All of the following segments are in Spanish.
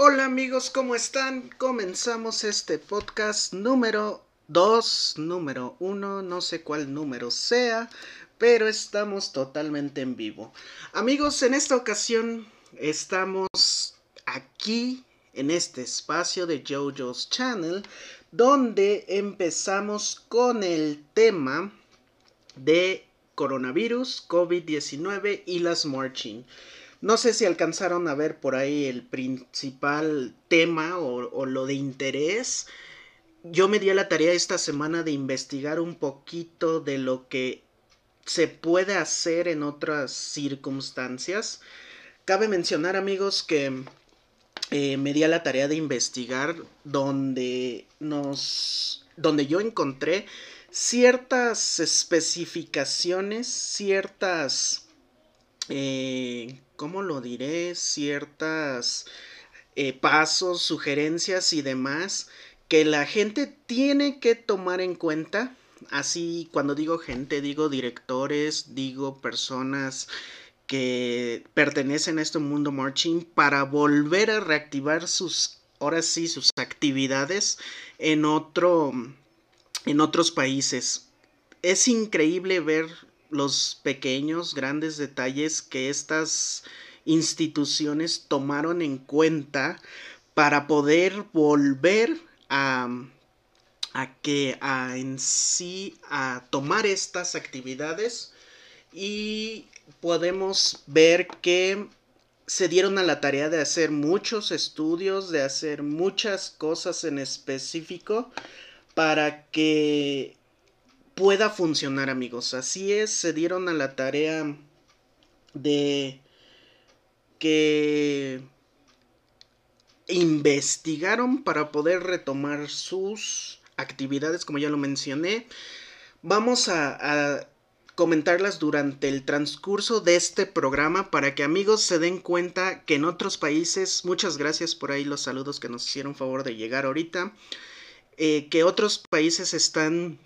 Hola amigos, ¿cómo están? Comenzamos este podcast número 2, número 1, no sé cuál número sea, pero estamos totalmente en vivo. Amigos, en esta ocasión estamos aquí en este espacio de JoJo's Channel, donde empezamos con el tema de coronavirus, COVID-19 y las marching. No sé si alcanzaron a ver por ahí el principal tema o, lo de interés. Yo me di a la tarea esta semana de investigar un poquito de lo que se puede hacer en otras circunstancias. Cabe mencionar amigos que eh, me di a la tarea de investigar donde nos donde yo encontré ciertas especificaciones, ciertas eh, ¿cómo lo diré? Ciertas eh, pasos, sugerencias y demás que la gente tiene que tomar en cuenta. Así, cuando digo gente, digo directores, digo personas que pertenecen a este mundo marching para volver a reactivar sus, ahora sí, sus actividades en otro, en otros países. Es increíble ver los pequeños, grandes detalles que estas instituciones tomaron en cuenta para poder volver a, a que a en sí a tomar estas actividades. Y podemos ver que se dieron a la tarea de hacer muchos estudios, de hacer muchas cosas en específico para que pueda funcionar, amigos. Así es, se dieron a la tarea de que investigaron para poder retomar sus actividades, como ya lo mencioné. Vamos a, comentarlas durante el transcurso de este programa para que amigos se den cuenta que en otros países, muchas gracias por ahí los saludos que nos hicieron favor de llegar ahorita, eh, que otros países están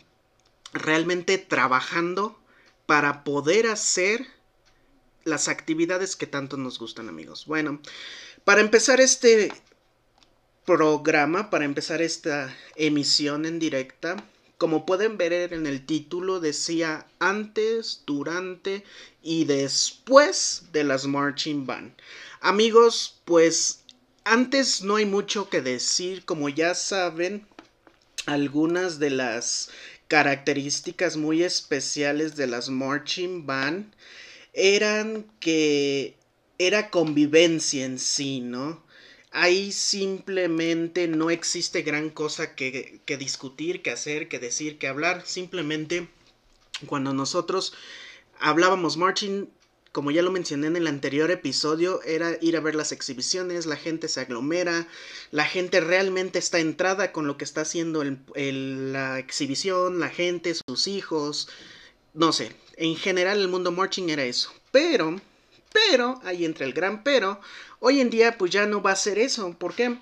realmente trabajando para poder hacer las actividades que tanto nos gustan amigos. Bueno, para empezar este programa, para empezar esta emisión en directa, como pueden ver en el título decía antes, durante y después de las Marching Band. Amigos, pues antes no hay mucho que decir, como ya saben, algunas de las características muy especiales de las marching band eran que era convivencia en sí, ¿no? Ahí simplemente no existe gran cosa que, que discutir, que hacer, que decir, que hablar. Simplemente cuando nosotros hablábamos marching como ya lo mencioné en el anterior episodio, era ir a ver las exhibiciones, la gente se aglomera, la gente realmente está entrada con lo que está haciendo la exhibición, la gente, sus hijos, no sé, en general el mundo marching era eso. Pero, pero, ahí entra el gran pero, hoy en día pues ya no va a ser eso, porque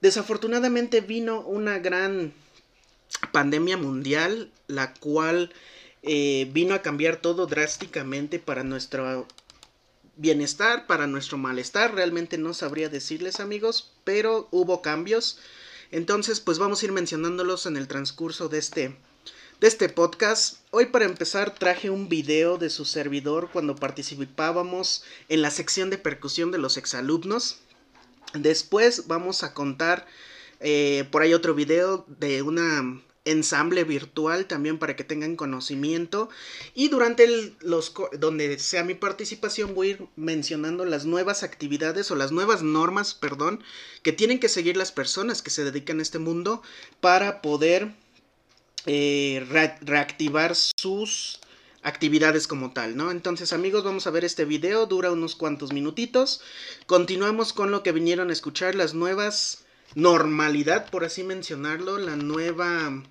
desafortunadamente vino una gran pandemia mundial, la cual eh, vino a cambiar todo drásticamente para nuestro bienestar, para nuestro malestar. Realmente no sabría decirles amigos, pero hubo cambios. Entonces, pues vamos a ir mencionándolos en el transcurso de este, de este podcast. Hoy para empezar traje un video de su servidor cuando participábamos en la sección de percusión de los exalumnos. Después vamos a contar eh, por ahí otro video de una ensamble virtual también para que tengan conocimiento y durante los donde sea mi participación voy a ir mencionando las nuevas actividades o las nuevas normas perdón que tienen que seguir las personas que se dedican a este mundo para poder eh, reactivar sus actividades como tal, ¿no? Entonces amigos, vamos a ver este video, dura unos cuantos minutitos. Continuamos con lo que vinieron a escuchar, las nuevas normalidad, por así mencionarlo, la nueva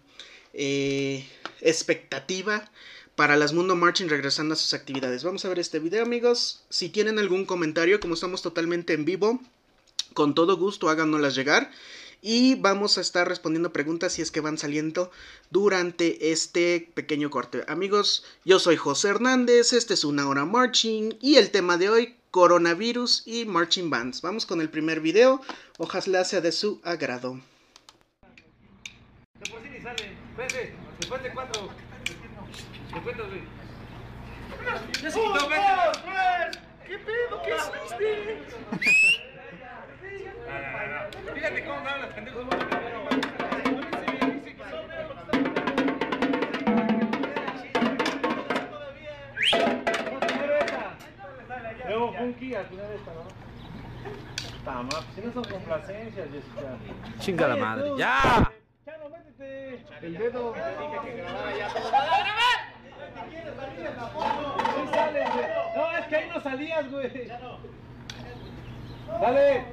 eh, expectativa para las Mundo Marching regresando a sus actividades. Vamos a ver este video amigos. Si tienen algún comentario, como estamos totalmente en vivo, con todo gusto háganoslas llegar. Y vamos a estar respondiendo preguntas si es que van saliendo durante este pequeño corte. Amigos, yo soy José Hernández, este es una hora marching y el tema de hoy, coronavirus y marching bands. Vamos con el primer video, ojalá sea de su agrado. De. Espérense, después de cuatro. Después de güey. Ya se quitó, vete. ¿Qué pedo? ¿Qué hiciste? Fíjate cómo me hablan, pendejos. Luego Funky al final esta, ¿no? Está mal, si no son complacencias, Jessica. Chinga la madre. ¡Ya! El dedo. Sí sales, güey. No, es que ahí no salías, güey. Dale.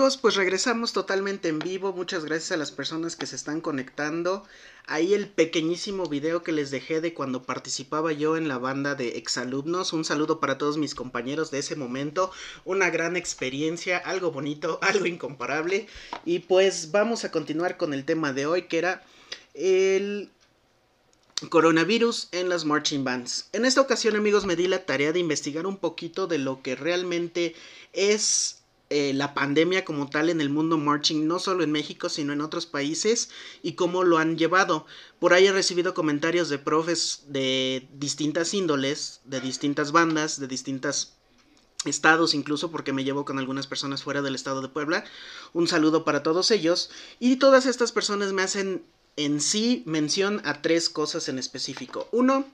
Amigos, pues regresamos totalmente en vivo. Muchas gracias a las personas que se están conectando. Ahí el pequeñísimo video que les dejé de cuando participaba yo en la banda de exalumnos. Un saludo para todos mis compañeros de ese momento. Una gran experiencia, algo bonito, algo incomparable. Y pues vamos a continuar con el tema de hoy que era el coronavirus en las marching bands. En esta ocasión, amigos, me di la tarea de investigar un poquito de lo que realmente es eh, la pandemia como tal en el mundo marching, no solo en México, sino en otros países, y cómo lo han llevado. Por ahí he recibido comentarios de profes de distintas índoles, de distintas bandas, de distintas estados incluso porque me llevo con algunas personas fuera del estado de Puebla. Un saludo para todos ellos y todas estas personas me hacen en sí mención a tres cosas en específico. Uno,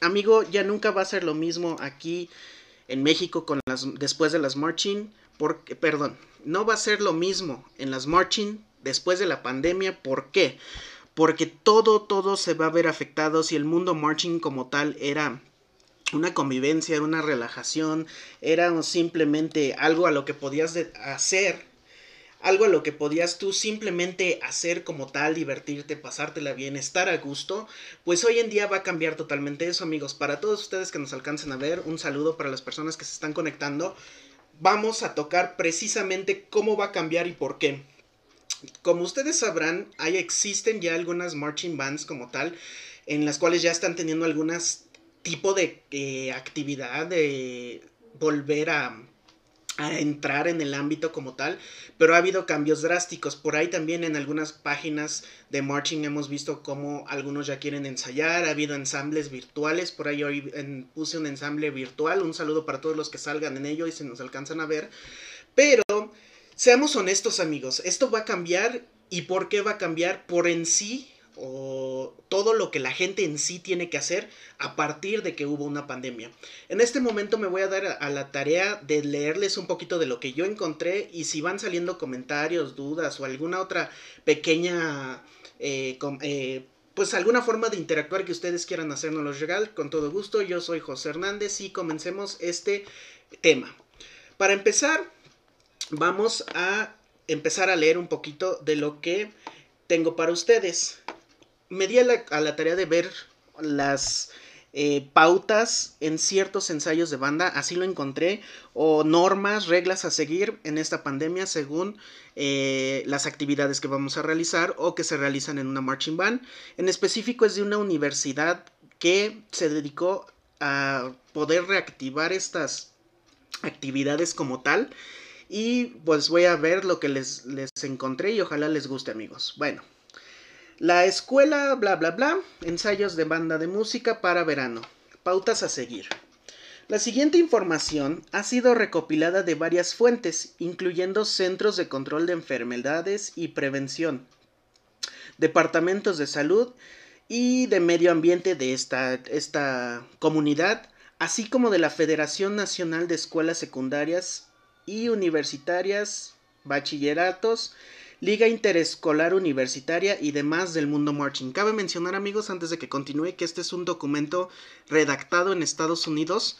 amigo, ya nunca va a ser lo mismo aquí en México con las después de las marching, porque perdón, no va a ser lo mismo en las marching después de la pandemia, ¿por qué? Porque todo todo se va a ver afectado si el mundo marching como tal era una convivencia, era una relajación, era simplemente algo a lo que podías hacer algo a lo que podías tú simplemente hacer como tal, divertirte, pasártela bien, estar a gusto, pues hoy en día va a cambiar totalmente eso, amigos. Para todos ustedes que nos alcancen a ver, un saludo para las personas que se están conectando. Vamos a tocar precisamente cómo va a cambiar y por qué. Como ustedes sabrán, ahí existen ya algunas marching bands como tal, en las cuales ya están teniendo algunas tipo de eh, actividad de volver a a entrar en el ámbito como tal, pero ha habido cambios drásticos. Por ahí también en algunas páginas de marching hemos visto cómo algunos ya quieren ensayar, ha habido ensambles virtuales, por ahí hoy puse un ensamble virtual, un saludo para todos los que salgan en ello y se nos alcanzan a ver, pero seamos honestos amigos, esto va a cambiar y por qué va a cambiar por en sí o todo lo que la gente en sí tiene que hacer a partir de que hubo una pandemia. En este momento me voy a dar a la tarea de leerles un poquito de lo que yo encontré y si van saliendo comentarios, dudas o alguna otra pequeña... Eh, eh, pues alguna forma de interactuar que ustedes quieran hacernos los regal, con todo gusto. Yo soy José Hernández y comencemos este tema. Para empezar, vamos a empezar a leer un poquito de lo que tengo para ustedes me di a la, tarea de ver las eh, pautas en ciertos ensayos de banda, así lo encontré, o normas, reglas a seguir en esta pandemia según eh, las actividades que vamos a realizar o que se realizan en una marching band. En específico es de una universidad que se dedicó a poder reactivar estas actividades como tal. Y pues voy a ver lo que les, les encontré y ojalá les guste amigos. Bueno. La escuela, bla, bla, bla, ensayos de banda de música para verano. Pautas a seguir. La siguiente información ha sido recopilada de varias fuentes, incluyendo centros de control de enfermedades y prevención, departamentos de salud y de medio ambiente de esta, esta comunidad, así como de la Federación Nacional de Escuelas Secundarias y Universitarias, Bachilleratos, Liga Interescolar Universitaria y demás del mundo marching. Cabe mencionar amigos antes de que continúe que este es un documento redactado en Estados Unidos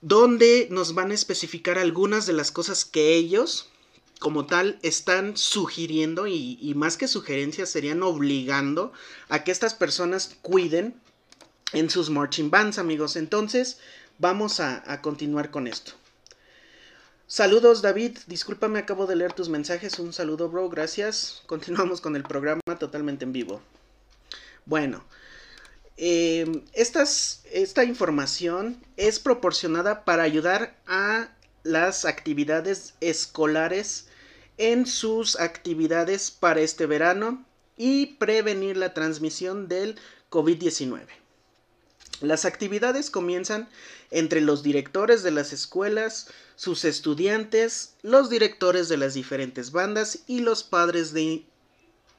donde nos van a especificar algunas de las cosas que ellos como tal están sugiriendo y, más que sugerencias serían obligando a que estas personas cuiden en sus marching bands amigos. Entonces vamos a continuar con esto. Saludos David, discúlpame, acabo de leer tus mensajes. Un saludo, bro, gracias. Continuamos con el programa totalmente en vivo. Bueno, em, esta información es proporcionada para ayudar a las actividades escolares en sus actividades para este verano y prevenir la transmisión del COVID-19. Las actividades comienzan entre los directores de las escuelas, sus estudiantes, los directores de las diferentes bandas y los padres de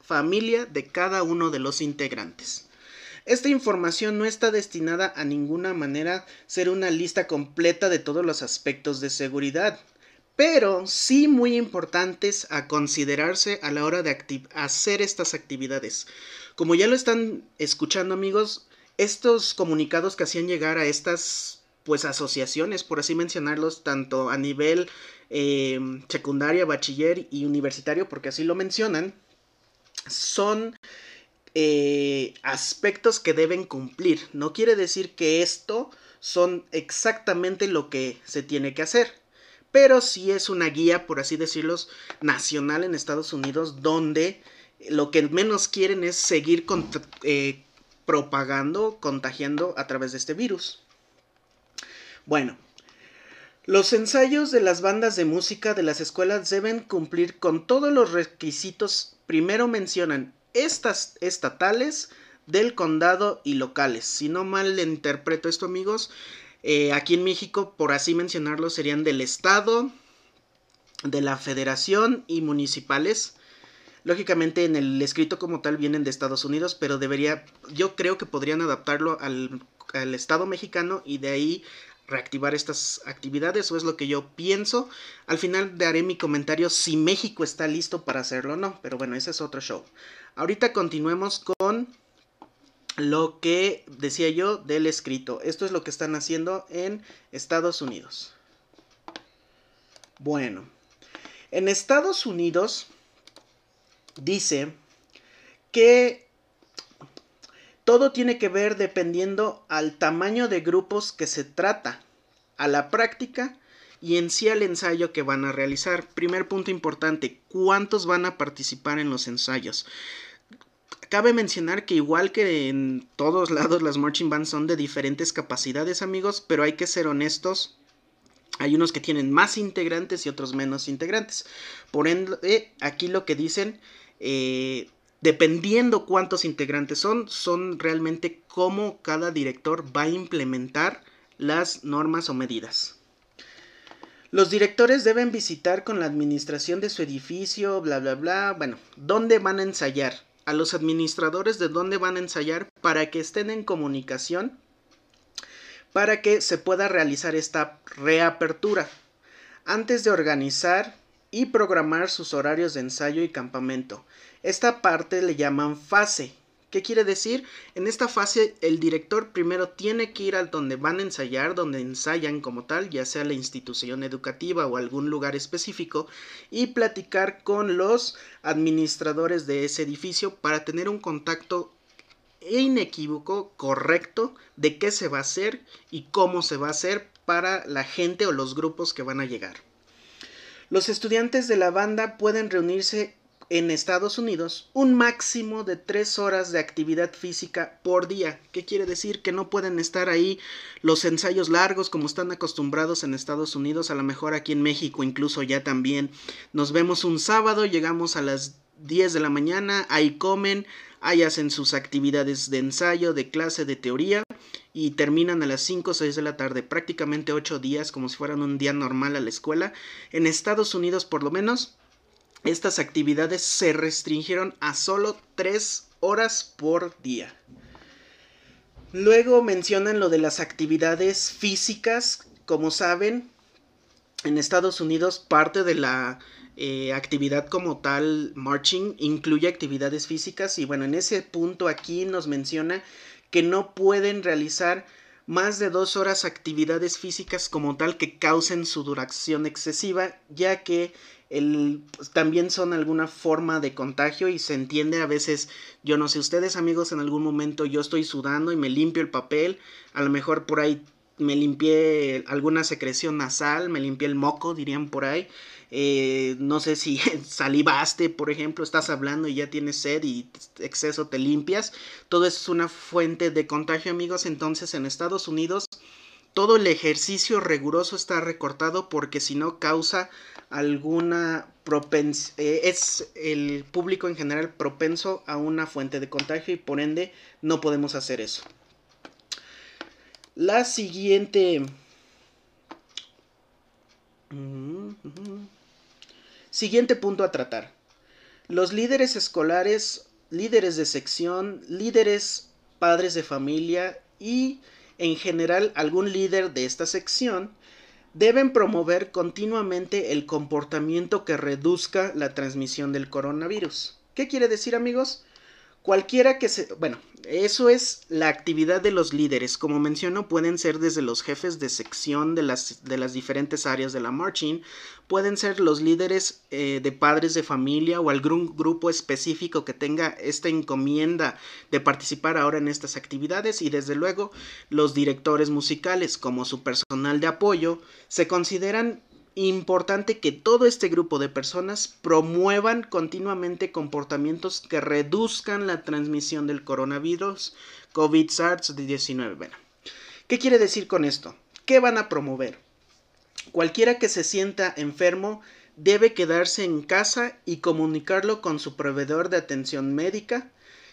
familia de cada uno de los integrantes. Esta información no está destinada a ninguna manera ser una lista completa de todos los aspectos de seguridad, pero sí muy importantes a considerarse a la hora de hacer estas actividades. Como ya lo están escuchando amigos, estos comunicados que hacían llegar a estas pues asociaciones, por así mencionarlos, tanto a nivel eh, secundaria, bachiller y universitario, porque así lo mencionan, son eh, aspectos que deben cumplir. No quiere decir que esto son exactamente lo que se tiene que hacer, pero sí es una guía, por así decirlo, nacional en Estados Unidos, donde lo que menos quieren es seguir eh, propagando, contagiando a través de este virus. Bueno, los ensayos de las bandas de música de las escuelas deben cumplir con todos los requisitos. Primero mencionan estas estatales del condado y locales. Si no mal interpreto esto, amigos, eh, aquí en México, por así mencionarlo, serían del estado, de la federación y municipales. Lógicamente en el escrito como tal vienen de Estados Unidos, pero debería, yo creo que podrían adaptarlo al, al Estado mexicano y de ahí reactivar estas actividades o es lo que yo pienso. Al final daré mi comentario si México está listo para hacerlo o no, pero bueno, ese es otro show. Ahorita continuemos con lo que decía yo del escrito. Esto es lo que están haciendo en Estados Unidos. Bueno, en Estados Unidos dice que todo tiene que ver dependiendo al tamaño de grupos que se trata, a la práctica y en sí al ensayo que van a realizar. Primer punto importante, ¿cuántos van a participar en los ensayos? Cabe mencionar que igual que en todos lados las marching bands son de diferentes capacidades amigos, pero hay que ser honestos. Hay unos que tienen más integrantes y otros menos integrantes. Por ende, aquí lo que dicen, eh, dependiendo cuántos integrantes son, son realmente cómo cada director va a implementar las normas o medidas. Los directores deben visitar con la administración de su edificio, bla, bla, bla. Bueno, ¿dónde van a ensayar? A los administradores de dónde van a ensayar para que estén en comunicación, para que se pueda realizar esta reapertura. Antes de organizar y programar sus horarios de ensayo y campamento. Esta parte le llaman fase. ¿Qué quiere decir? En esta fase el director primero tiene que ir al donde van a ensayar, donde ensayan como tal, ya sea la institución educativa o algún lugar específico, y platicar con los administradores de ese edificio para tener un contacto inequívoco, correcto, de qué se va a hacer y cómo se va a hacer para la gente o los grupos que van a llegar. Los estudiantes de la banda pueden reunirse en Estados Unidos un máximo de tres horas de actividad física por día. ¿Qué quiere decir? Que no pueden estar ahí los ensayos largos como están acostumbrados en Estados Unidos, a lo mejor aquí en México incluso ya también. Nos vemos un sábado, llegamos a las 10 de la mañana, ahí comen, ahí hacen sus actividades de ensayo, de clase, de teoría y terminan a las 5 o 6 de la tarde, prácticamente 8 días como si fueran un día normal a la escuela. En Estados Unidos por lo menos estas actividades se restringieron a solo 3 horas por día. Luego mencionan lo de las actividades físicas. Como saben, en Estados Unidos parte de la eh, actividad como tal, marching, incluye actividades físicas y bueno, en ese punto aquí nos menciona que no pueden realizar más de dos horas actividades físicas como tal que causen su duración excesiva, ya que el, pues, también son alguna forma de contagio y se entiende a veces, yo no sé, ustedes amigos en algún momento yo estoy sudando y me limpio el papel, a lo mejor por ahí me limpié alguna secreción nasal, me limpié el moco, dirían por ahí. Eh, no sé si salivaste, por ejemplo, estás hablando y ya tienes sed y exceso te limpias. Todo eso es una fuente de contagio, amigos. Entonces, en Estados Unidos, todo el ejercicio riguroso está recortado porque si no causa alguna propensión, eh, es el público en general propenso a una fuente de contagio y por ende no podemos hacer eso. La siguiente... Siguiente punto a tratar. Los líderes escolares, líderes de sección, líderes padres de familia y en general algún líder de esta sección deben promover continuamente el comportamiento que reduzca la transmisión del coronavirus. ¿Qué quiere decir amigos? Cualquiera que se... Bueno, eso es la actividad de los líderes. Como menciono, pueden ser desde los jefes de sección de las, de las diferentes áreas de la marching, pueden ser los líderes eh, de padres de familia o algún grupo específico que tenga esta encomienda de participar ahora en estas actividades y desde luego los directores musicales como su personal de apoyo se consideran importante que todo este grupo de personas promuevan continuamente comportamientos que reduzcan la transmisión del coronavirus COVID-SARS-19. Bueno, ¿qué quiere decir con esto? ¿Qué van a promover? Cualquiera que se sienta enfermo debe quedarse en casa y comunicarlo con su proveedor de atención médica.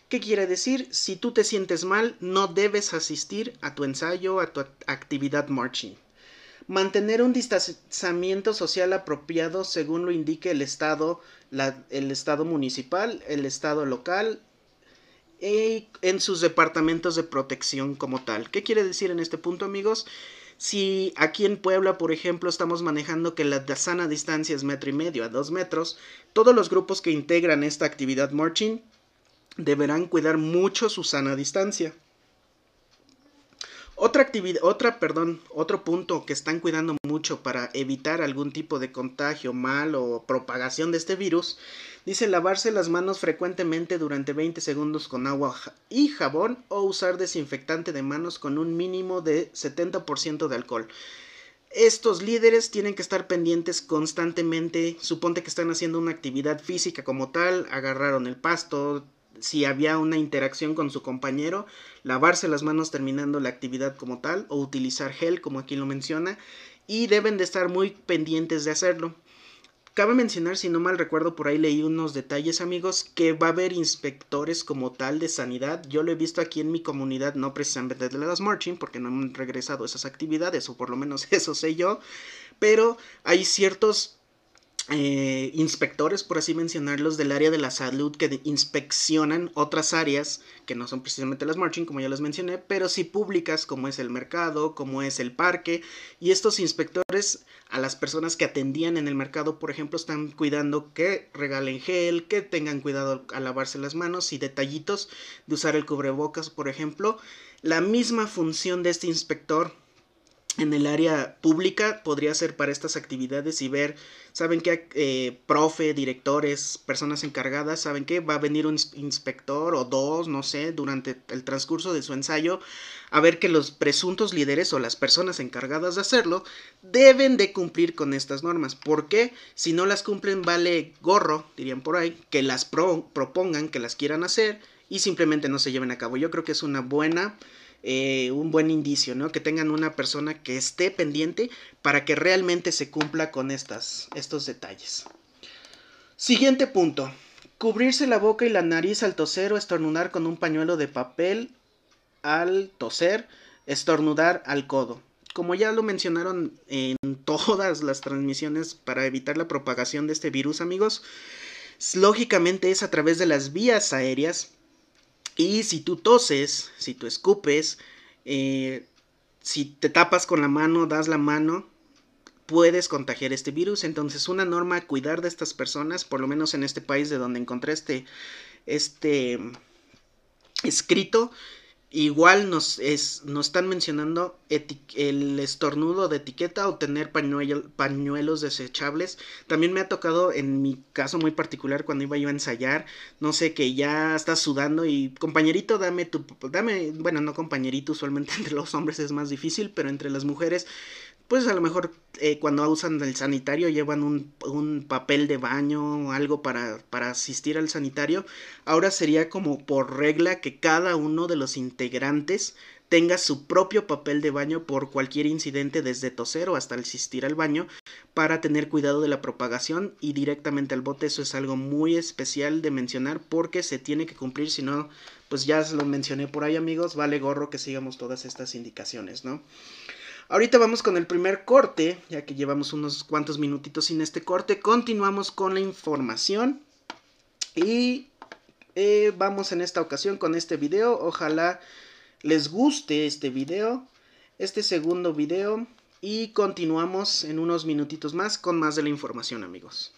¿Qué quiere decir? Si tú te sientes mal, no debes asistir a tu ensayo, a tu actividad marching. Mantener un distanciamiento social apropiado según lo indique el Estado, el Estado municipal, el Estado local y en sus departamentos de protección como tal. ¿Qué quiere decir en este punto, amigos? Si aquí en Puebla, por ejemplo, estamos manejando que la sana distancia es metro y medio a dos metros, todos los grupos que integran esta actividad marching deberán cuidar mucho su sana distancia. Otra actividad, otra, perdón, otro punto que están cuidando mucho para evitar algún tipo de contagio mal o propagación de este virus, dice lavarse las manos frecuentemente durante 20 segundos con agua y jabón o usar desinfectante de manos con un mínimo de 70% de alcohol. Estos líderes tienen que estar pendientes constantemente, suponte que están haciendo una actividad física como tal, agarraron el pasto, si había una interacción con su compañero, lavarse las manos terminando la actividad como tal o utilizar gel como aquí lo menciona y deben de estar muy pendientes de hacerlo. Cabe mencionar, si no mal recuerdo, por ahí leí unos detalles amigos, que va a haber inspectores como tal de sanidad. Yo lo he visto aquí en mi comunidad, no precisamente de las marching, porque no han regresado esas actividades, o por lo menos eso sé yo. Pero hay ciertos eh, inspectores, por así mencionarlos, del área de la salud que inspeccionan otras áreas que no son precisamente las marching, como ya les mencioné, pero sí públicas, como es el mercado, como es el parque, y estos inspectores a las personas que atendían en el mercado, por ejemplo, están cuidando que regalen gel, que tengan cuidado a lavarse las manos y detallitos de usar el cubrebocas, por ejemplo. La misma función de este inspector en el área pública podría ser para estas actividades y ver, saben que eh, profe, directores, personas encargadas, saben que va a venir un inspector o dos, no sé, durante el transcurso de su ensayo, a ver que los presuntos líderes o las personas encargadas de hacerlo deben de cumplir con estas normas. porque Si no las cumplen vale gorro, dirían por ahí, que las propongan, que las quieran hacer y simplemente no se lleven a cabo. Yo creo que es una buena eh, un buen indicio, ¿no? Que tengan una persona que esté pendiente para que realmente se cumpla con estas, estos detalles. Siguiente punto. Cubrirse la boca y la nariz al toser o estornudar con un pañuelo de papel al toser, estornudar al codo. Como ya lo mencionaron en todas las transmisiones para evitar la propagación de este virus, amigos, lógicamente es a través de las vías aéreas y si tú toses, si tú escupes, eh, si te tapas con la mano, das la mano, puedes contagiar este virus. Entonces, una norma a cuidar de estas personas, por lo menos en este país de donde encontré este, este escrito, Igual nos, es, nos están mencionando el estornudo de etiqueta o tener pañuelos desechables. También me ha tocado en mi caso muy particular cuando iba yo a ensayar, no sé, que ya estás sudando y compañerito, dame tu, dame, bueno, no compañerito, usualmente entre los hombres es más difícil, pero entre las mujeres pues a lo mejor eh, cuando usan el sanitario llevan un, un papel de baño o algo para, para, asistir al sanitario. Ahora sería como por regla que cada uno de los integrantes tenga su propio papel de baño por cualquier incidente desde toser o hasta asistir al baño para tener cuidado de la propagación y directamente al bote. Eso es algo muy especial de mencionar porque se tiene que cumplir, si no, pues ya lo mencioné por ahí amigos, vale gorro que sigamos todas estas indicaciones, ¿no? Ahorita vamos con el primer corte, ya que llevamos unos cuantos minutitos sin este corte. Continuamos con la información. Y eh, vamos en esta ocasión con este video. Ojalá les guste este video, este segundo video. Y continuamos en unos minutitos más con más de la información amigos.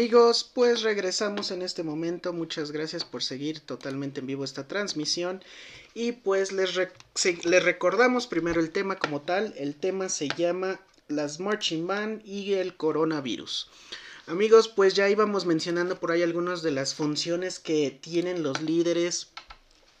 Amigos, pues regresamos en este momento. Muchas gracias por seguir totalmente en vivo esta transmisión. Y pues les, recordamos primero el tema como tal. El tema se llama las Marching Band y el coronavirus. Amigos, pues ya íbamos mencionando por ahí algunas de las funciones que tienen los líderes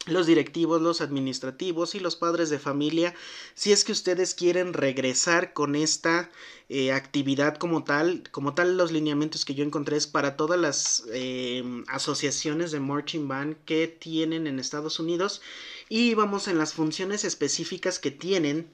los directivos, los administrativos y los padres de familia, si es que ustedes quieren regresar con esta eh, actividad como tal, como tal los lineamientos que yo encontré es para todas las eh, asociaciones de marching band que tienen en Estados Unidos. Y vamos en las funciones específicas que tienen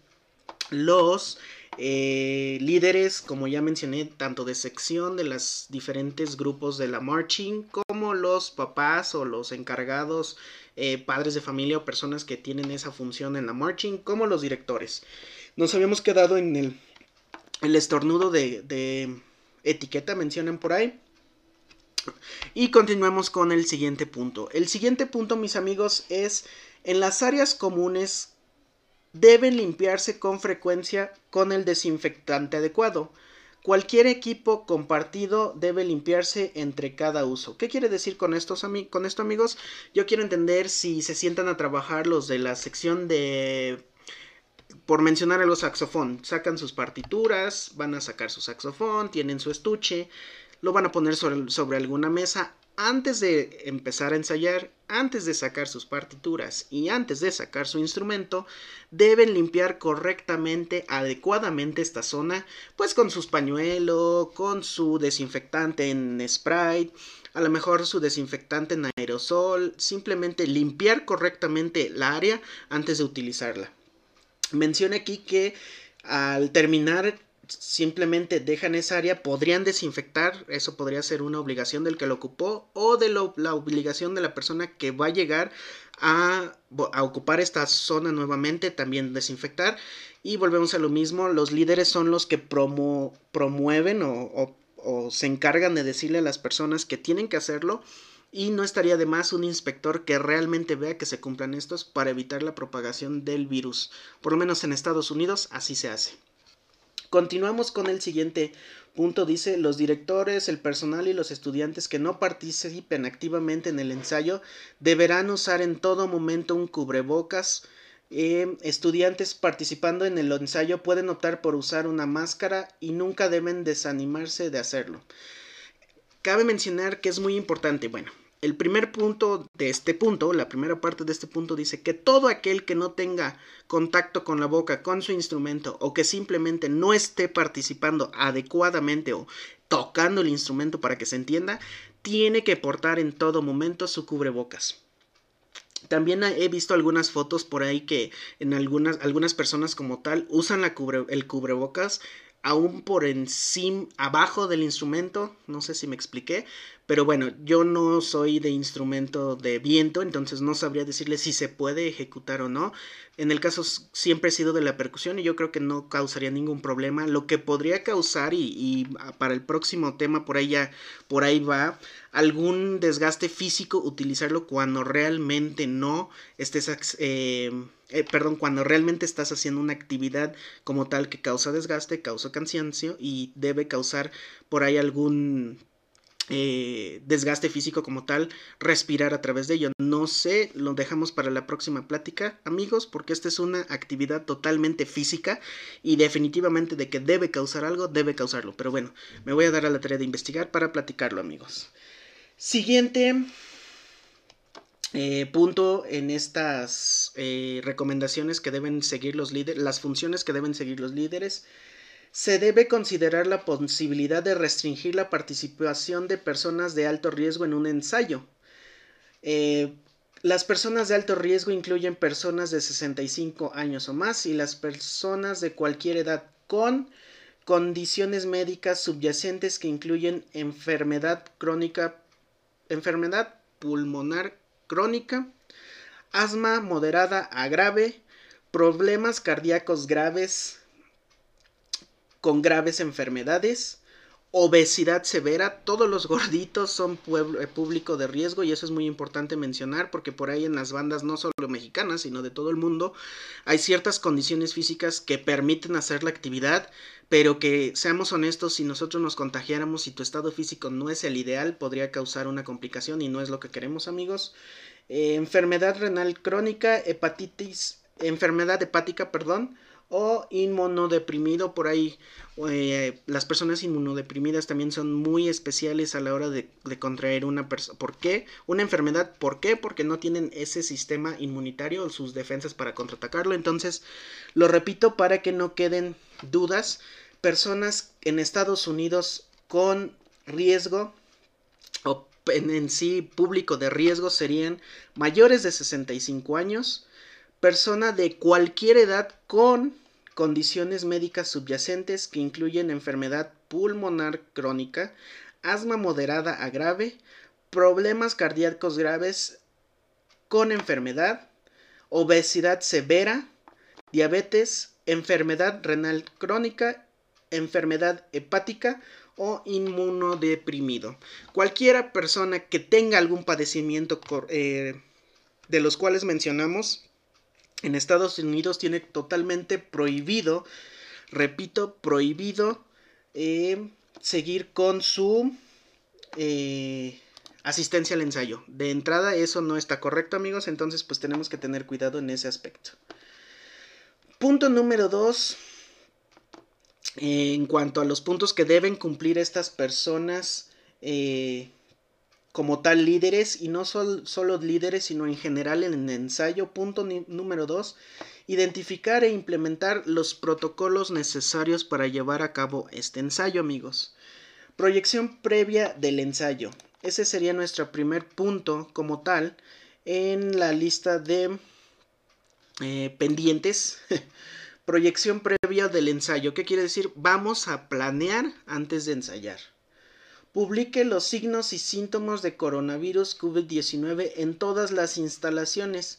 los eh, líderes, como ya mencioné, tanto de sección de los diferentes grupos de la marching, como los papás o los encargados, eh, padres de familia o personas que tienen esa función en la marching, como los directores. Nos habíamos quedado en el, el estornudo de, de etiqueta, mencionan por ahí. Y continuemos con el siguiente punto. El siguiente punto, mis amigos, es en las áreas comunes deben limpiarse con frecuencia con el desinfectante adecuado. Cualquier equipo compartido debe limpiarse entre cada uso. ¿Qué quiere decir con, esto, amigos? Yo quiero entender si se sientan a trabajar los de la sección de por mencionar el saxofón, sacan sus partituras, van a sacar su saxofón, tienen su estuche, lo van a poner sobre, alguna mesa antes de empezar a ensayar, antes de sacar sus partituras y antes de sacar su instrumento, deben limpiar correctamente, adecuadamente esta zona, pues con sus pañuelos, con su desinfectante en spray, a lo mejor su desinfectante en aerosol, simplemente limpiar correctamente la área antes de utilizarla. Menciona aquí que al terminar simplemente dejan esa área, podrían desinfectar, eso podría ser una obligación del que lo ocupó o de la obligación de la persona que va a llegar a, ocupar esta zona nuevamente, también desinfectar. Y volvemos a lo mismo, los líderes son los que promueven o, se encargan de decirle a las personas que tienen que hacerlo. Y no estaría de más un inspector que realmente vea que se cumplan estos para evitar la propagación del virus. Por lo menos en Estados Unidos así se hace. Continuamos con el siguiente punto. Dice, los directores, el personal y los estudiantes que no participen activamente en el ensayo deberán usar en todo momento un cubrebocas. Eh, estudiantes participando en el ensayo pueden optar por usar una máscara y nunca deben desanimarse de hacerlo. Cabe mencionar que es muy importante, bueno, el primer punto de este punto, la primera parte de este punto dice que todo aquel que no tenga contacto con la boca, con su instrumento, o que simplemente no esté participando adecuadamente o tocando el instrumento para que se entienda, tiene que portar en todo momento su cubrebocas. También he visto algunas fotos por ahí que en algunas, algunas personas como tal usan la el cubrebocas aún por encima, abajo del instrumento, no sé si me expliqué, pero bueno, yo no soy de instrumento de viento, entonces no sabría decirle si se puede ejecutar o no. En el caso siempre he sido de la percusión y yo creo que no causaría ningún problema. Lo que podría causar y, para el próximo tema por ahí por ahí va, algún desgaste físico utilizarlo cuando realmente no estés... Eh, eh, perdón, cuando realmente estás haciendo una actividad como tal que causa desgaste, causa cansancio y debe causar por ahí algún eh, desgaste físico como tal, respirar a través de ello. No sé, lo dejamos para la próxima plática, amigos, porque esta es una actividad totalmente física y definitivamente de que debe causar algo, debe causarlo. Pero bueno, me voy a dar a la tarea de investigar para platicarlo, amigos. Siguiente eh, punto en estas eh, recomendaciones que deben seguir los líderes, las funciones que deben seguir los líderes se debe considerar la posibilidad de restringir la participación de personas de alto riesgo en un ensayo. Eh, las personas de alto riesgo incluyen personas de 65 años o más y las personas de cualquier edad con condiciones médicas subyacentes que incluyen enfermedad crónica, enfermedad pulmonar crónica, asma moderada a grave, problemas cardíacos graves, con graves enfermedades obesidad severa, todos los gorditos son pueblo, eh, público de riesgo y eso es muy importante mencionar porque por ahí en las bandas no solo mexicanas sino de todo el mundo hay ciertas condiciones físicas que permiten hacer la actividad pero que seamos honestos si nosotros nos contagiáramos y tu estado físico no es el ideal podría causar una complicación y no es lo que queremos amigos. Eh, enfermedad renal crónica hepatitis enfermedad hepática perdón o inmunodeprimido por ahí. Eh, las personas inmunodeprimidas también son muy especiales a la hora de, contraer una persona. ¿Por qué? Una enfermedad. ¿Por qué? Porque no tienen ese sistema inmunitario o sus defensas para contraatacarlo. Entonces, lo repito para que no queden dudas. Personas en Estados Unidos con riesgo o en, en sí público de riesgo serían mayores de 65 años persona de cualquier edad con condiciones médicas subyacentes que incluyen enfermedad pulmonar crónica, asma moderada a grave, problemas cardíacos graves con enfermedad, obesidad severa, diabetes, enfermedad renal crónica, enfermedad hepática o inmunodeprimido. Cualquiera persona que tenga algún padecimiento eh, de los cuales mencionamos en Estados Unidos tiene totalmente prohibido, repito, prohibido eh, seguir con su eh, asistencia al ensayo. De entrada eso no está correcto amigos, entonces pues tenemos que tener cuidado en ese aspecto. Punto número dos. en cuanto a los puntos que deben cumplir estas personas eh, como tal líderes y no solo líderes sino en general en el ensayo. Punto número 2. Identificar e implementar los protocolos necesarios para llevar a cabo este ensayo amigos. Proyección previa del ensayo. Ese sería nuestro primer punto como tal en la lista de eh, pendientes. Proyección previa del ensayo. ¿Qué quiere decir? Vamos a planear antes de ensayar. Publique los signos y síntomas de coronavirus COVID-19 en todas las instalaciones.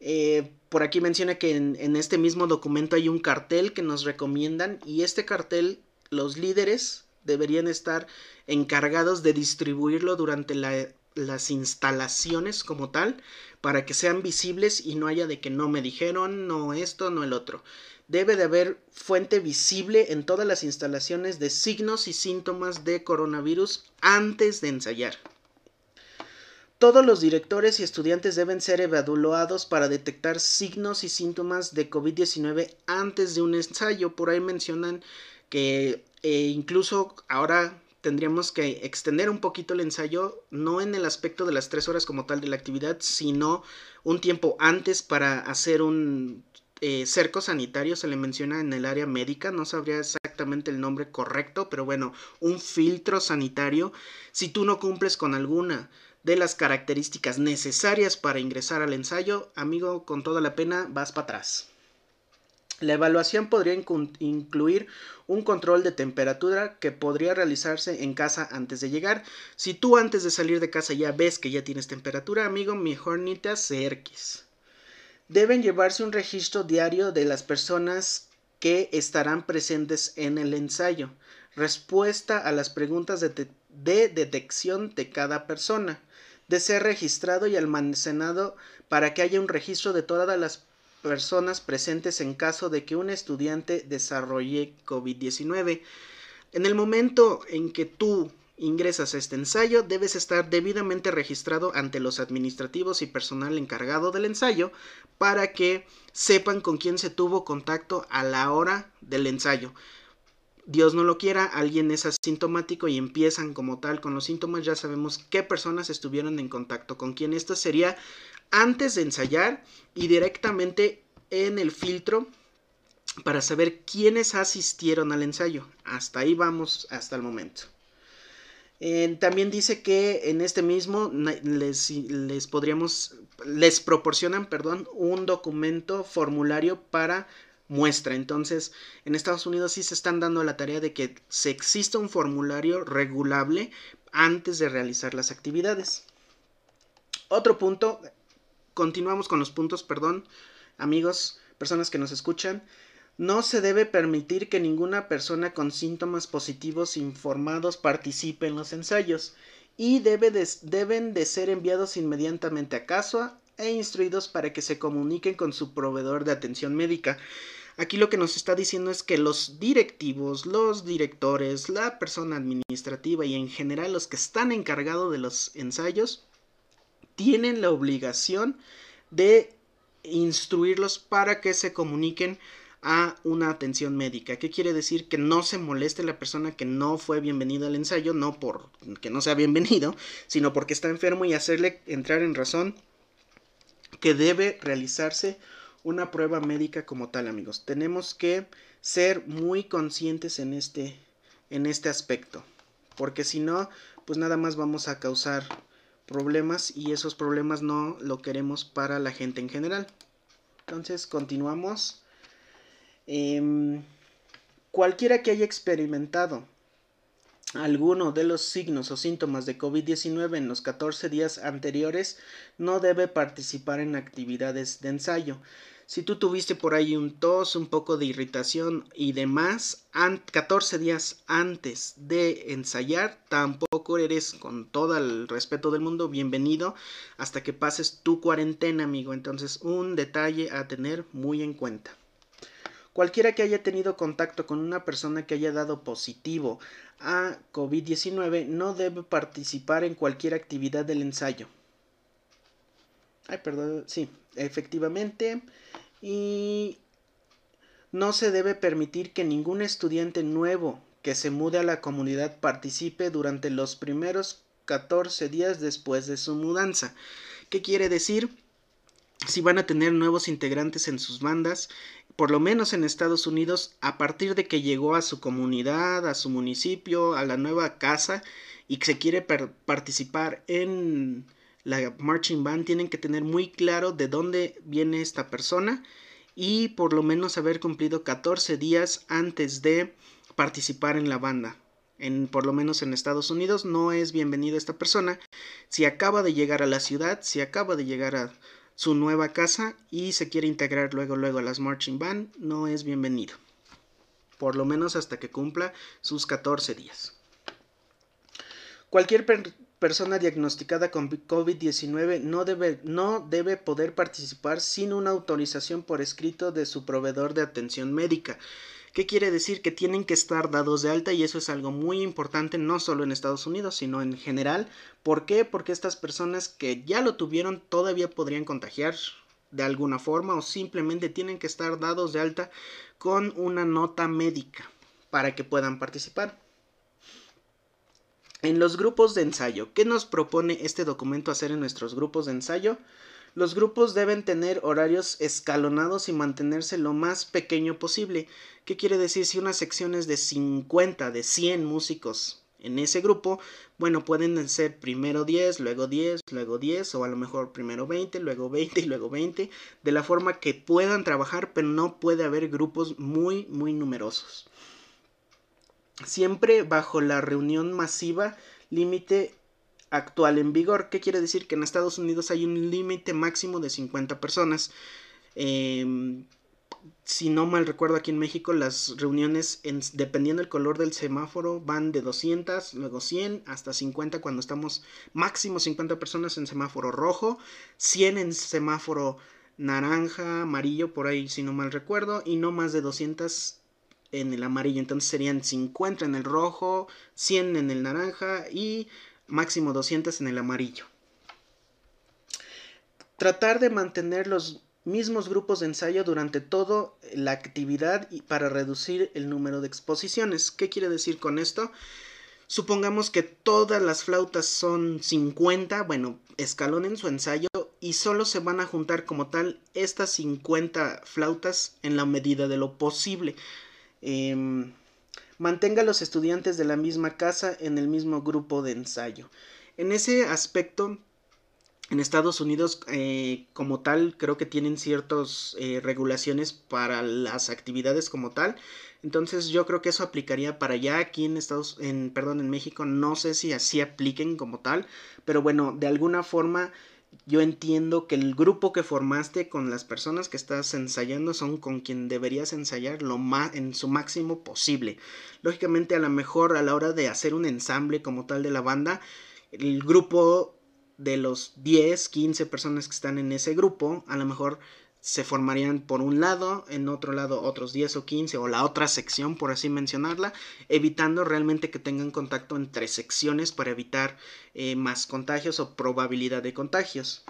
Eh, por aquí menciona que en, este mismo documento hay un cartel que nos recomiendan y este cartel los líderes deberían estar encargados de distribuirlo durante las instalaciones como tal para que sean visibles y no haya de que no me dijeron, no esto, no el otro debe de haber fuente visible en todas las instalaciones de signos y síntomas de coronavirus antes de ensayar. Todos los directores y estudiantes deben ser evaluados para detectar signos y síntomas de COVID-19 antes de un ensayo. Por ahí mencionan que eh, incluso ahora tendríamos que extender un poquito el ensayo, no en el aspecto de las tres horas como tal de la actividad, sino un tiempo antes para hacer un eh, cerco sanitario se le menciona en el área médica, no sabría exactamente el nombre correcto, pero bueno, un filtro sanitario. Si tú no cumples con alguna de las características necesarias para ingresar al ensayo, amigo, con toda la pena vas para atrás. La evaluación podría incluir un control de temperatura que podría realizarse en casa antes de llegar. Si tú antes de salir de casa ya ves que ya tienes temperatura, amigo, mejor ni te acerques deben llevarse un registro diario de las personas que estarán presentes en el ensayo, respuesta a las preguntas de, detección de cada persona, de ser registrado y almacenado para que haya un registro de todas las personas presentes en caso de que un estudiante desarrolle COVID-19. En el momento en que tú ingresas a este ensayo, debes estar debidamente registrado ante los administrativos y personal encargado del ensayo para que sepan con quién se tuvo contacto a la hora del ensayo. Dios no lo quiera, alguien es asintomático y empiezan como tal con los síntomas, ya sabemos qué personas estuvieron en contacto con quién. Esto sería antes de ensayar y directamente en el filtro para saber quiénes asistieron al ensayo. Hasta ahí vamos hasta el momento también dice que en este mismo les, les podríamos, les proporcionan, perdón, un documento formulario para muestra. Entonces, en Estados Unidos sí se están dando la tarea de que se exista un formulario regulable antes de realizar las actividades. Otro punto, continuamos con los puntos, perdón, amigos, personas que nos escuchan. No se debe permitir que ninguna persona con síntomas positivos informados participe en los ensayos y debe de, deben de ser enviados inmediatamente a casa e instruidos para que se comuniquen con su proveedor de atención médica. Aquí lo que nos está diciendo es que los directivos, los directores, la persona administrativa y en general los que están encargados de los ensayos tienen la obligación de instruirlos para que se comuniquen a una atención médica. ¿Qué quiere decir? Que no se moleste la persona que no fue bienvenida al ensayo, no por que no sea bienvenido, sino porque está enfermo y hacerle entrar en razón que debe realizarse una prueba médica como tal, amigos. Tenemos que ser muy conscientes en este en este aspecto, porque si no, pues nada más vamos a causar problemas y esos problemas no lo queremos para la gente en general. Entonces, continuamos Em, cualquiera que haya experimentado alguno de los signos o síntomas de COVID-19 en los 14 días anteriores no debe participar en actividades de ensayo. Si tú tuviste por ahí un tos, un poco de irritación y demás, 14 días antes de ensayar, tampoco eres con todo el respeto del mundo bienvenido hasta que pases tu cuarentena, amigo. Entonces, un detalle a tener muy en cuenta. Cualquiera que haya tenido contacto con una persona que haya dado positivo a COVID-19 no debe participar en cualquier actividad del ensayo. Ay, perdón, sí, efectivamente. Y no se debe permitir que ningún estudiante nuevo que se mude a la comunidad participe durante los primeros 14 días después de su mudanza. ¿Qué quiere decir? Si van a tener nuevos integrantes en sus bandas, por lo menos en Estados Unidos, a partir de que llegó a su comunidad, a su municipio, a la nueva casa y que se quiere participar en la marching band, tienen que tener muy claro de dónde viene esta persona y por lo menos haber cumplido 14 días antes de participar en la banda. En, por lo menos en Estados Unidos no es bienvenida esta persona si acaba de llegar a la ciudad, si acaba de llegar a su nueva casa y se quiere integrar luego luego a las marching band, no es bienvenido. Por lo menos hasta que cumpla sus 14 días. Cualquier persona diagnosticada con COVID-19 no debe, no debe poder participar sin una autorización por escrito de su proveedor de atención médica. ¿Qué quiere decir? Que tienen que estar dados de alta y eso es algo muy importante no solo en Estados Unidos, sino en general. ¿Por qué? Porque estas personas que ya lo tuvieron todavía podrían contagiar de alguna forma o simplemente tienen que estar dados de alta con una nota médica para que puedan participar. En los grupos de ensayo, ¿qué nos propone este documento hacer en nuestros grupos de ensayo? Los grupos deben tener horarios escalonados y mantenerse lo más pequeño posible. ¿Qué quiere decir? Si una sección es de 50, de 100 músicos en ese grupo, bueno, pueden ser primero 10, luego 10, luego 10, o a lo mejor primero 20, luego 20 y luego 20, de la forma que puedan trabajar, pero no puede haber grupos muy, muy numerosos. Siempre bajo la reunión masiva, límite actual en vigor. ¿Qué quiere decir? Que en Estados Unidos hay un límite máximo de 50 personas. Em, si no mal recuerdo aquí en México las reuniones dependiendo del color del semáforo van de 200 luego 100 hasta 50 cuando estamos máximo 50 personas en semáforo rojo 100 en semáforo naranja amarillo por ahí si no mal recuerdo y no más de 200 en el amarillo entonces serían 50 en el rojo 100 en el naranja y máximo 200 en el amarillo. Tratar de mantener los mismos grupos de ensayo durante toda la actividad y para reducir el número de exposiciones. ¿Qué quiere decir con esto? Supongamos que todas las flautas son 50, bueno, escalonen su ensayo y solo se van a juntar como tal estas 50 flautas en la medida de lo posible. Eh, mantenga a los estudiantes de la misma casa en el mismo grupo de ensayo. En ese aspecto, en Estados Unidos eh, como tal creo que tienen ciertas eh, regulaciones para las actividades como tal entonces yo creo que eso aplicaría para allá aquí en Estados en perdón en México no sé si así apliquen como tal pero bueno de alguna forma yo entiendo que el grupo que formaste con las personas que estás ensayando son con quien deberías ensayar lo más en su máximo posible. Lógicamente a lo mejor a la hora de hacer un ensamble como tal de la banda, el grupo de los 10, 15 personas que están en ese grupo, a lo mejor se formarían por un lado, en otro lado otros 10 o 15 o la otra sección, por así mencionarla, evitando realmente que tengan contacto entre secciones para evitar eh, más contagios o probabilidad de contagios.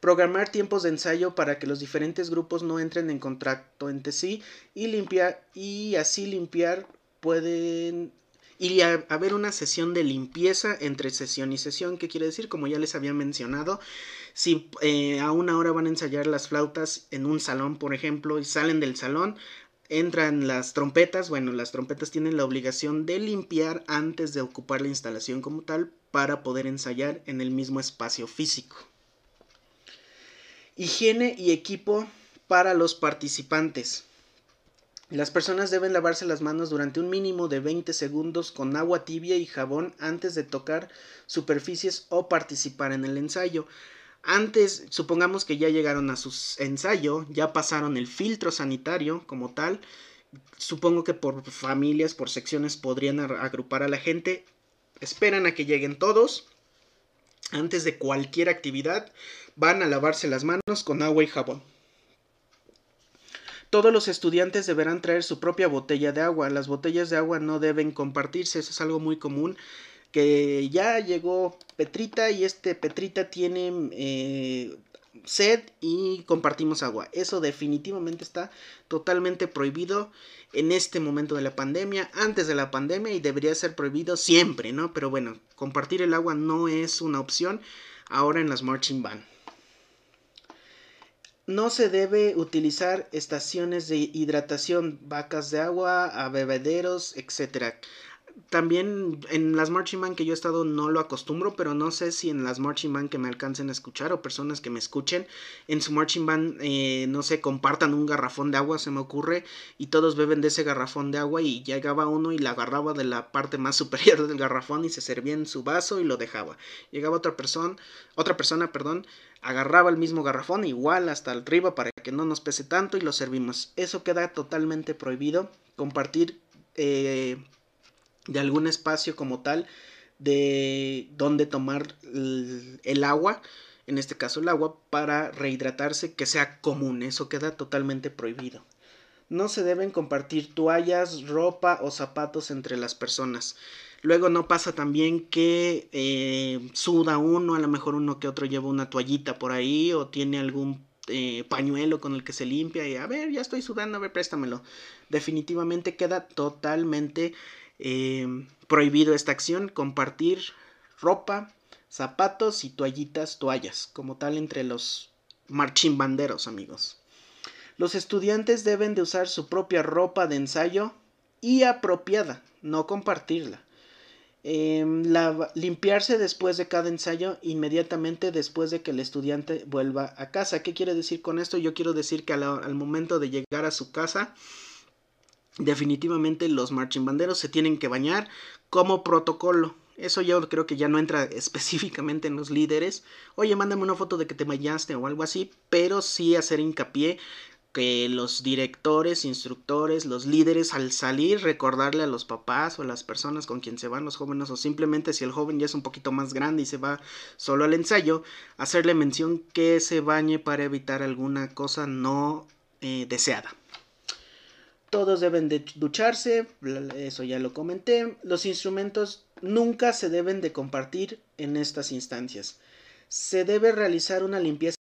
Programar tiempos de ensayo para que los diferentes grupos no entren en contacto entre sí y limpiar y así limpiar pueden y a haber una sesión de limpieza entre sesión y sesión, ¿qué quiere decir? Como ya les había mencionado, si eh, a una hora van a ensayar las flautas en un salón, por ejemplo, y salen del salón, entran las trompetas, bueno, las trompetas tienen la obligación de limpiar antes de ocupar la instalación como tal para poder ensayar en el mismo espacio físico. Higiene y equipo para los participantes. Las personas deben lavarse las manos durante un mínimo de 20 segundos con agua tibia y jabón antes de tocar superficies o participar en el ensayo. Antes, supongamos que ya llegaron a su ensayo, ya pasaron el filtro sanitario como tal. Supongo que por familias, por secciones podrían agrupar a la gente. Esperan a que lleguen todos. Antes de cualquier actividad, van a lavarse las manos con agua y jabón. Todos los estudiantes deberán traer su propia botella de agua. Las botellas de agua no deben compartirse, eso es algo muy común. Que ya llegó Petrita y este Petrita tiene eh, sed y compartimos agua. Eso definitivamente está totalmente prohibido en este momento de la pandemia, antes de la pandemia y debería ser prohibido siempre, ¿no? Pero bueno, compartir el agua no es una opción ahora en las marching band. No se debe utilizar estaciones de hidratación, vacas de agua, a bebederos, etc. También en las marching band que yo he estado no lo acostumbro, pero no sé si en las marching band que me alcancen a escuchar o personas que me escuchen en su marching band, eh, no sé, compartan un garrafón de agua, se me ocurre, y todos beben de ese garrafón de agua y llegaba uno y la agarraba de la parte más superior del garrafón y se servía en su vaso y lo dejaba. Llegaba otra persona, otra persona, perdón, agarraba el mismo garrafón igual hasta arriba para que no nos pese tanto y lo servimos. Eso queda totalmente prohibido. Compartir eh, de algún espacio como tal de donde tomar el, agua, en este caso el agua, para rehidratarse que sea común. Eso queda totalmente prohibido. No se deben compartir toallas, ropa o zapatos entre las personas. Luego no pasa también que eh, suda uno, a lo mejor uno que otro lleva una toallita por ahí o tiene algún eh, pañuelo con el que se limpia y a ver, ya estoy sudando, a ver, préstamelo. Definitivamente queda totalmente eh, prohibido esta acción, compartir ropa, zapatos y toallitas, toallas, como tal entre los marchimbanderos, amigos. Los estudiantes deben de usar su propia ropa de ensayo y apropiada, no compartirla. Em, limpiarse después de cada ensayo inmediatamente después de que el estudiante vuelva a casa. ¿Qué quiere decir con esto? Yo quiero decir que al, momento de llegar a su casa, definitivamente los marching banderos se tienen que bañar como protocolo. Eso yo creo que ya no entra específicamente en los líderes. Oye, mándame una foto de que te bañaste o algo así, pero sí hacer hincapié que los directores, instructores, los líderes al salir recordarle a los papás o a las personas con quien se van los jóvenes o simplemente si el joven ya es un poquito más grande y se va solo al ensayo, hacerle mención que se bañe para evitar alguna cosa no eh, deseada. Todos deben de ducharse, eso ya lo comenté. Los instrumentos nunca se deben de compartir en estas instancias. Se debe realizar una limpieza